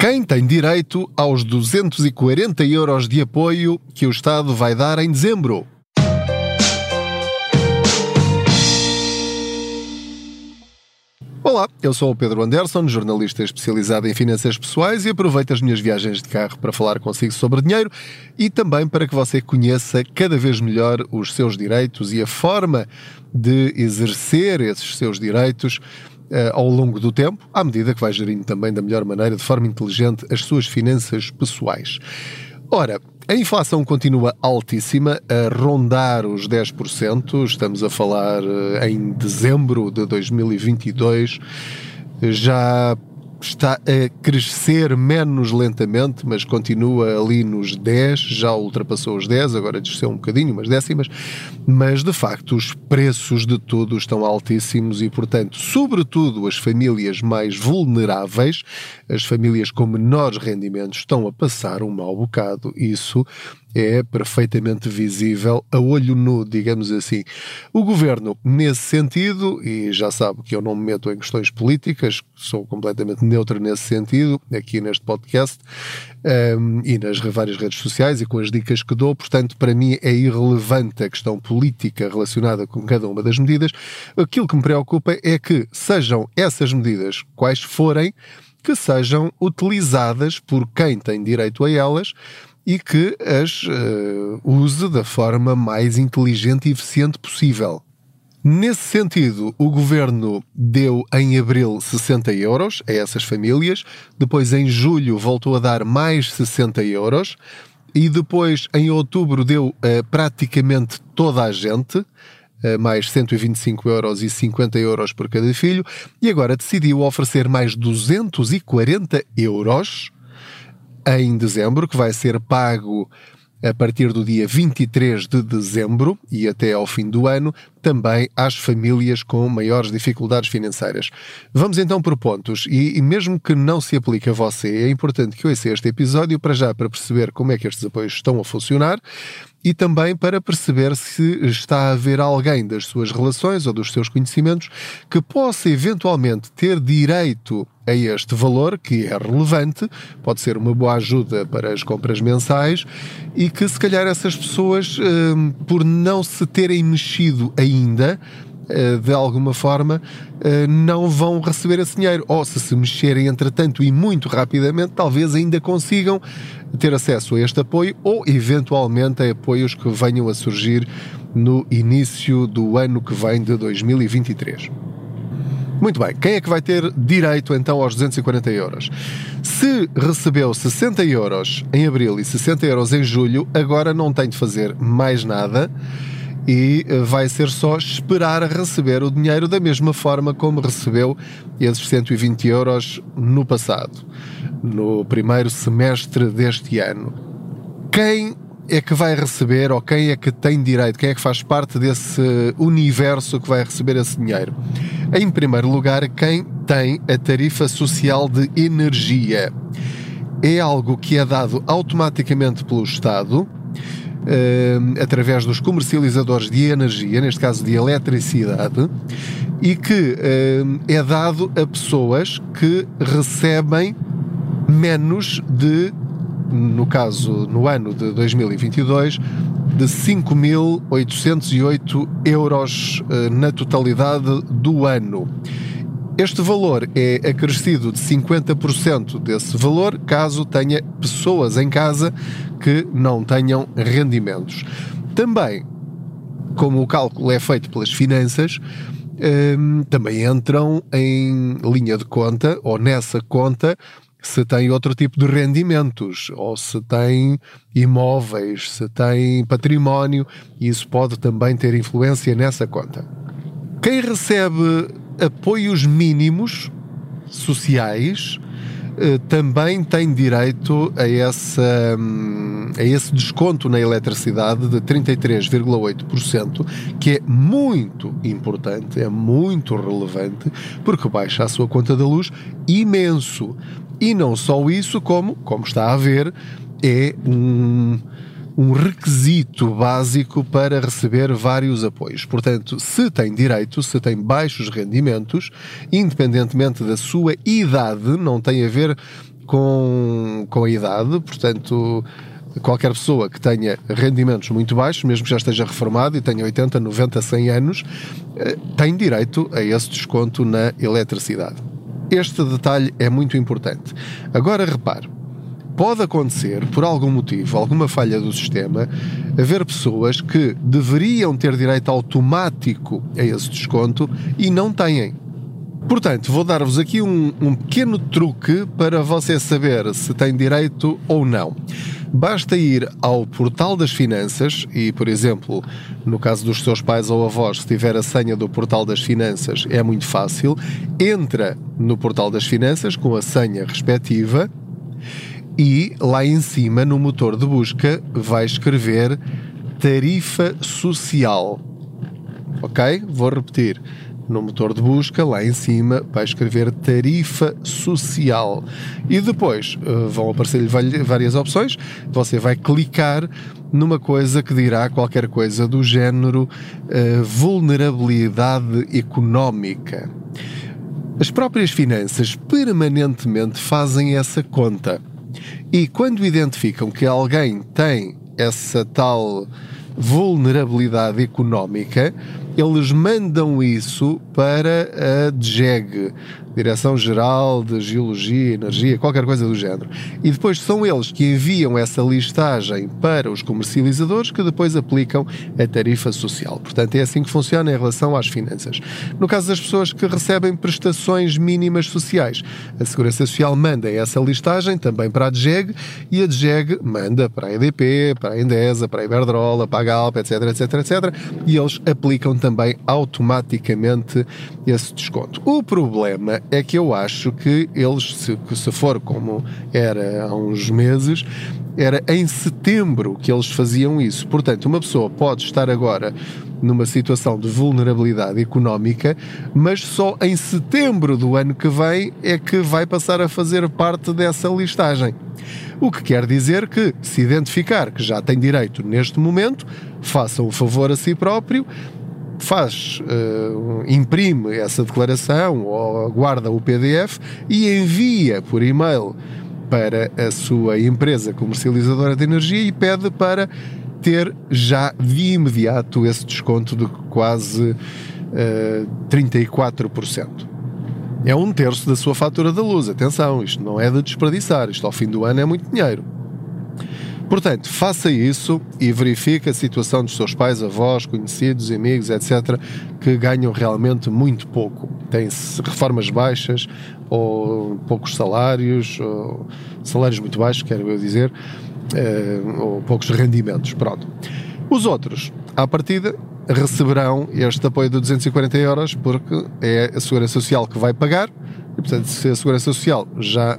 Quem tem direito aos 240 euros de apoio que o Estado vai dar em dezembro? Olá, eu sou o Pedro Anderson, jornalista especializado em finanças pessoais e aproveito as minhas viagens de carro para falar consigo sobre dinheiro e também para que você conheça cada vez melhor os seus direitos e a forma de exercer esses seus direitos ao longo do tempo, à medida que vai gerindo também da melhor maneira, de forma inteligente, as suas finanças pessoais. Ora, a inflação continua altíssima, a rondar os 10%. Estamos a falar uh, em dezembro de 2022. Já está a crescer menos lentamente, mas continua ali nos 10, já ultrapassou os 10, agora desceu um bocadinho, umas décimas, mas de facto os preços de tudo estão altíssimos e, portanto, sobretudo as famílias mais vulneráveis, as famílias com menores rendimentos, estão a passar um mau bocado. Isso é perfeitamente visível a olho nu, digamos assim. O governo, nesse sentido, e já sabe que eu não me meto em questões políticas, sou completamente neutro nesse sentido, aqui neste podcast um, e nas várias redes sociais e com as dicas que dou, portanto, para mim é irrelevante a questão política relacionada com cada uma das medidas. Aquilo que me preocupa é que sejam essas medidas, quais forem, que sejam utilizadas por quem tem direito a elas e que as uh, use da forma mais inteligente e eficiente possível. Nesse sentido, o governo deu em abril 60 euros a essas famílias, depois em julho voltou a dar mais 60 euros e depois em outubro deu a praticamente toda a gente, mais 125 euros e 50 euros por cada filho, e agora decidiu oferecer mais 240 euros em dezembro, que vai ser pago a partir do dia 23 de dezembro e até ao fim do ano, também às famílias com maiores dificuldades financeiras. Vamos então por pontos, e, e, mesmo que não se aplique a você, é importante que ouça este episódio para já para perceber como é que estes apoios estão a funcionar e também para perceber se está a haver alguém das suas relações ou dos seus conhecimentos que possa eventualmente ter direito a este valor, que é relevante, pode ser uma boa ajuda para as compras mensais e que se calhar essas pessoas, hum, por não se terem mexido ainda, eh, de alguma forma, eh, não vão receber esse dinheiro. Ou se se mexerem entretanto e muito rapidamente, talvez ainda consigam ter acesso a este apoio ou eventualmente a apoios que venham a surgir no início do ano que vem de 2023. Muito bem, quem é que vai ter direito então aos 240 euros? Se recebeu 60 euros em abril e 60 euros em julho, agora não tem de fazer mais nada e eh, vai ser só esperar a receber o dinheiro da mesma forma como recebeu esses 120 euros no passado, no primeiro semestre deste ano. Quem é que vai receber ou quem é que tem direito, quem é que faz parte desse universo que vai receber esse dinheiro? Em primeiro lugar, quem tem a tarifa social de energia. É algo que é dado automaticamente pelo Estado uh, através dos comercializadores de energia, neste caso de eletricidade, e que uh, é dado a pessoas que recebem menos de, no caso, no ano de 2022, de 5.808 euros uh, na totalidade do ano. Este valor é acrescido de 50% desse valor caso tenha pessoas em casa que não tenham rendimentos. Também, como o cálculo é feito pelas finanças, hum, também entram em linha de conta ou nessa conta se tem outro tipo de rendimentos, ou se tem imóveis, se tem património, isso pode também ter influência nessa conta. Quem recebe apoios mínimos sociais eh, também tem direito a, essa, hum, a esse desconto na eletricidade de 33,8%, que é muito importante, é muito relevante, porque baixa a sua conta da luz imenso. E não só isso, como, como está a ver, é um um requisito básico para receber vários apoios. Portanto, se tem direito, se tem baixos rendimentos, independentemente da sua idade, não tem a ver com, com a idade, portanto, qualquer pessoa que tenha rendimentos muito baixos, mesmo que já esteja reformado e tenha 80, 90, 100 anos, eh, tem direito a esse desconto na eletricidade. Este detalhe é muito importante. Agora repare, pode acontecer, por algum motivo, alguma falha do sistema, haver pessoas que deveriam ter direito automático a esse desconto e não têm. Portanto, vou dar-vos aqui um, um, pequeno truque para você saber se tem direito ou não. Basta ir ao portal das finanças e, por exemplo, no caso dos seus pais ou avós, se tiver a senha do portal das finanças, é muito fácil. Entra no portal das finanças com a senha respectiva e lá em cima, no motor de busca, vai escrever tarifa social. Ok? Vou repetir no motor de busca, lá em cima, vai escrever tarifa social. E depois uh, vão aparecer-lhe várias opções. Você vai clicar numa coisa que dirá qualquer coisa do género uh, vulnerabilidade económica. As próprias finanças permanentemente fazem essa conta. E quando identificam que alguém tem essa tal vulnerabilidade económica, eles mandam isso para a DGEG, Direção-Geral de Geologia, Energia, qualquer coisa do género. E depois são eles que enviam essa listagem para os comercializadores que depois aplicam a tarifa social. Portanto, é assim que funciona em relação às finanças. No caso das pessoas que recebem prestações mínimas sociais, a Segurança Social manda essa listagem também para a DGEG e a DGEG manda para a EDP, para a Endesa, para a Iberdrola, para a Galp, etc, etc, etc, e eles aplicam também automaticamente esse desconto. O problema é que eu acho que eles, se, se for como era há uns meses, era em setembro que eles faziam isso. Portanto, uma pessoa pode estar agora numa situação de vulnerabilidade económica, mas só em setembro do ano que vem é que vai passar a fazer parte dessa listagem. O que quer dizer que, se identificar que já tem direito neste momento, faça um favor a si próprio, faz, uh, imprime essa declaração ou guarda o PDF e envia por e-mail para a sua empresa comercializadora de energia e pede para ter já de imediato esse desconto de quase uh, eh, 34%. É um terço da sua fatura da luz. Atenção, isto não é de desperdiçar, isto ao fim do ano é muito dinheiro. Portanto, faça isso e verifique a situação dos seus pais, avós, conhecidos, amigos, etc., que ganham realmente muito pouco. Têm reformas baixas ou poucos salários, ou salários muito baixos, quero eu dizer, eh, ou poucos rendimentos. Pronto. Os outros, à partida, receberão este apoio de 240 euros porque é a Segurança Social que vai pagar e, portanto, se a Segurança Social já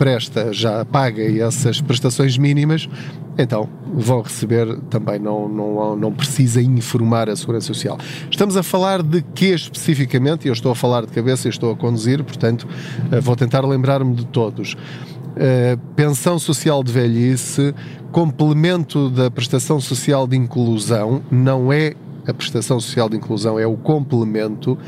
presta já paga essas prestações mínimas, então vão receber também, não, não, não precisa informar a Segurança Social. Estamos a falar de que especificamente? Eu estou a falar de cabeça e estou a conduzir, portanto eh, vou tentar lembrar-me de todos. Uh, pensão social de velhice, complemento da prestação social de inclusão, não é a prestação social de inclusão, é o complemento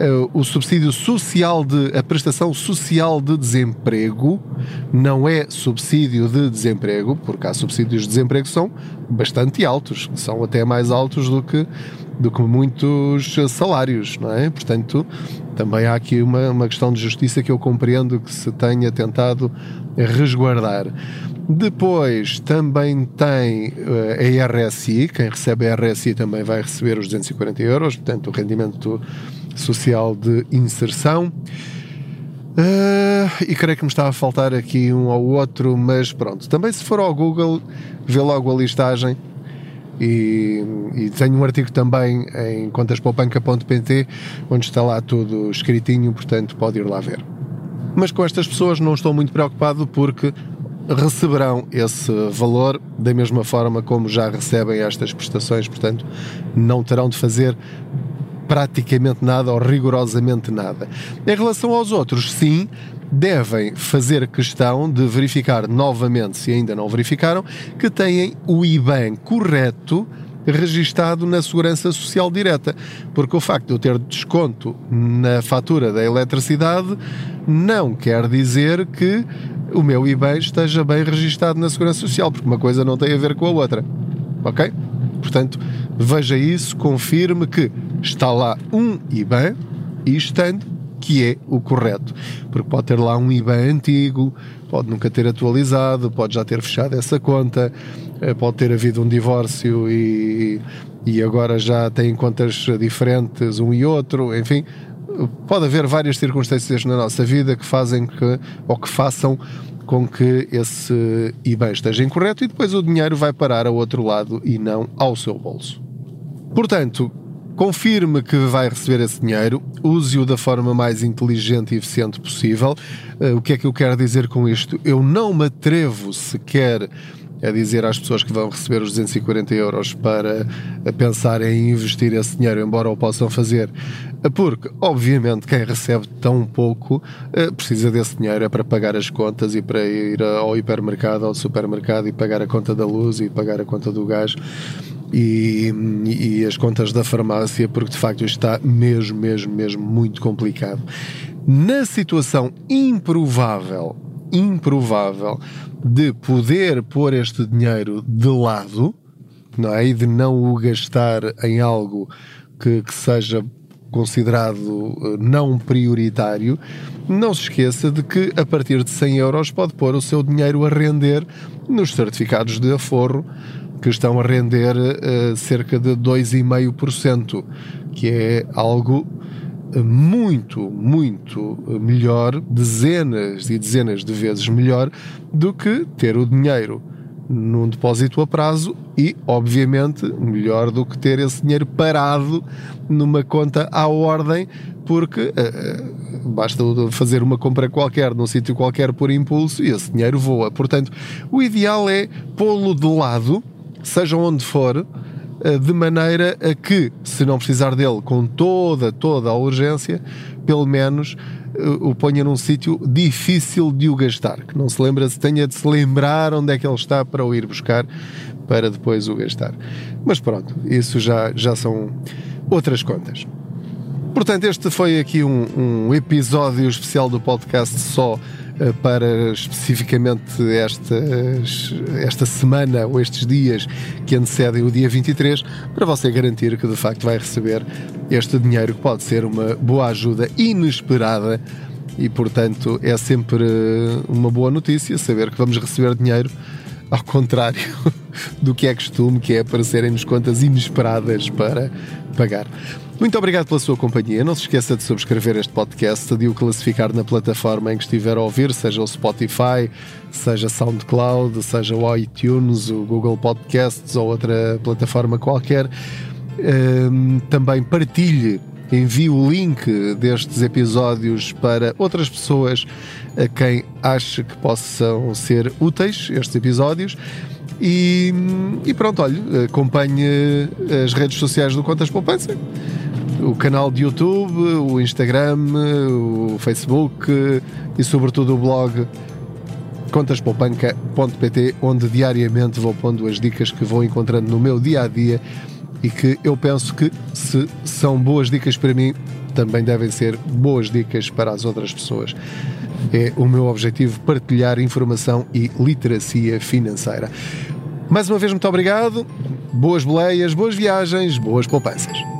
uh, o subsídio social de a prestação social de desemprego não é subsídio de desemprego, porque há subsídios de desemprego que são bastante altos, são até mais altos do que do que muitos salários, não é? Portanto, também há aqui uma, uma questão de justiça que eu compreendo que se tenha tentado resguardar. Depois também tem uh, a RSI, quem recebe a RSI também vai receber os 240 euros, portanto, o rendimento social de inserção. Uh, e creio que me está a faltar aqui um ou outro, mas pronto. Também se for ao Google, vê logo a listagem. E, e tenho um artigo também em contaspoupanca.pt onde está lá tudo escritinho, portanto pode ir lá ver. Mas com estas pessoas não estou muito preocupado porque receberão esse valor da mesma forma como já recebem estas prestações, portanto não terão de fazer praticamente nada ou rigorosamente nada. Em relação aos outros, sim, devem fazer questão de verificar novamente, se ainda não verificaram, que têm o IBAN correto registado na Segurança Social Direta, porque o facto de eu ter desconto na fatura da eletricidade não quer dizer que o meu IBAN esteja bem registado na Segurança Social, porque uma coisa não tem a ver com a outra. Ok? Portanto, veja isso, confirme que está lá um IBAN e estando que é o correto. Porque pode ter lá um IBAN antigo, pode nunca ter atualizado, pode já ter fechado essa conta, eh, pode ter havido um divórcio e, e agora já tem contas diferentes um e outro, enfim, pode haver várias circunstâncias na nossa vida que fazem que, ou que façam com que esse IBAN esteja incorreto e depois o dinheiro vai parar ao outro lado e não ao seu bolso. Portanto, confirme que vai receber esse dinheiro, use-o da forma mais inteligente e eficiente possível. Uh, o que é que eu quero dizer com isto? Eu não me atrevo sequer a dizer às pessoas que vão receber os 240 euros para pensar em investir esse dinheiro, embora o possam fazer, porque, obviamente, quem recebe tão pouco uh, precisa desse dinheiro é para pagar as contas e para ir ao hipermercado, ao supermercado e pagar a conta da luz e pagar a conta do gás e, e as contas da farmácia, porque de facto isto está mesmo, mesmo, mesmo muito complicado. Na situação improvável, improvável de poder pôr este dinheiro de lado, não é? E de não o gastar em algo que, que seja considerado eh, não prioritário, não se esqueça de que a partir de 100 euros pode pôr o seu dinheiro a render nos certificados de aforro que estão a render uh, cerca de 2,5%, que é algo muito, muito melhor, dezenas e dezenas de vezes melhor do que ter o dinheiro num depósito a prazo e, obviamente, melhor do que ter esse dinheiro parado numa conta à ordem, porque uh, basta fazer uma compra qualquer num sítio qualquer por impulso e esse dinheiro voa. Portanto, o ideal é pô-lo de lado seja onde for, de maneira a que, se não precisar dele com toda, toda a urgência, pelo menos eh, o ponha num sítio difícil de o gastar, que não se lembra, se tenha de se lembrar onde é que ele está para o ir buscar, para depois o gastar. Mas pronto, isso já, já são outras contas. Portanto, este foi aqui um, um episódio especial do podcast só eh, para especificamente esta, esta semana ou estes dias que antecedem o dia 23, para você garantir que de facto vai receber este dinheiro que pode ser uma boa ajuda inesperada e, portanto, é sempre uma boa notícia saber que vamos receber dinheiro ao contrário do que é costume, que é aparecerem-nos contas inesperadas para pagar. Muito obrigado pela sua companhia. Não se esqueça de subscrever este podcast, de o classificar na plataforma em que estiver a ouvir, seja o Spotify, seja SoundCloud, seja o iTunes, o Google Podcasts ou outra plataforma qualquer. Um, também partilhe, envie o link destes episódios para outras pessoas a quem ache que possam ser úteis estes episódios. E, e pronto, olha, acompanhe as redes sociais do Contas Poupança o canal de YouTube, o Instagram, o Facebook e sobretudo o blog contaspoupanca.pt onde diariamente vou pondo as dicas que vou encontrando no meu dia a dia e que eu penso que se são boas dicas para mim, também devem ser boas dicas para as outras pessoas. É o meu objetivo partilhar informação e literacia financeira. Mais uma vez, muito obrigado, boas boleias, boas viagens, boas poupanças.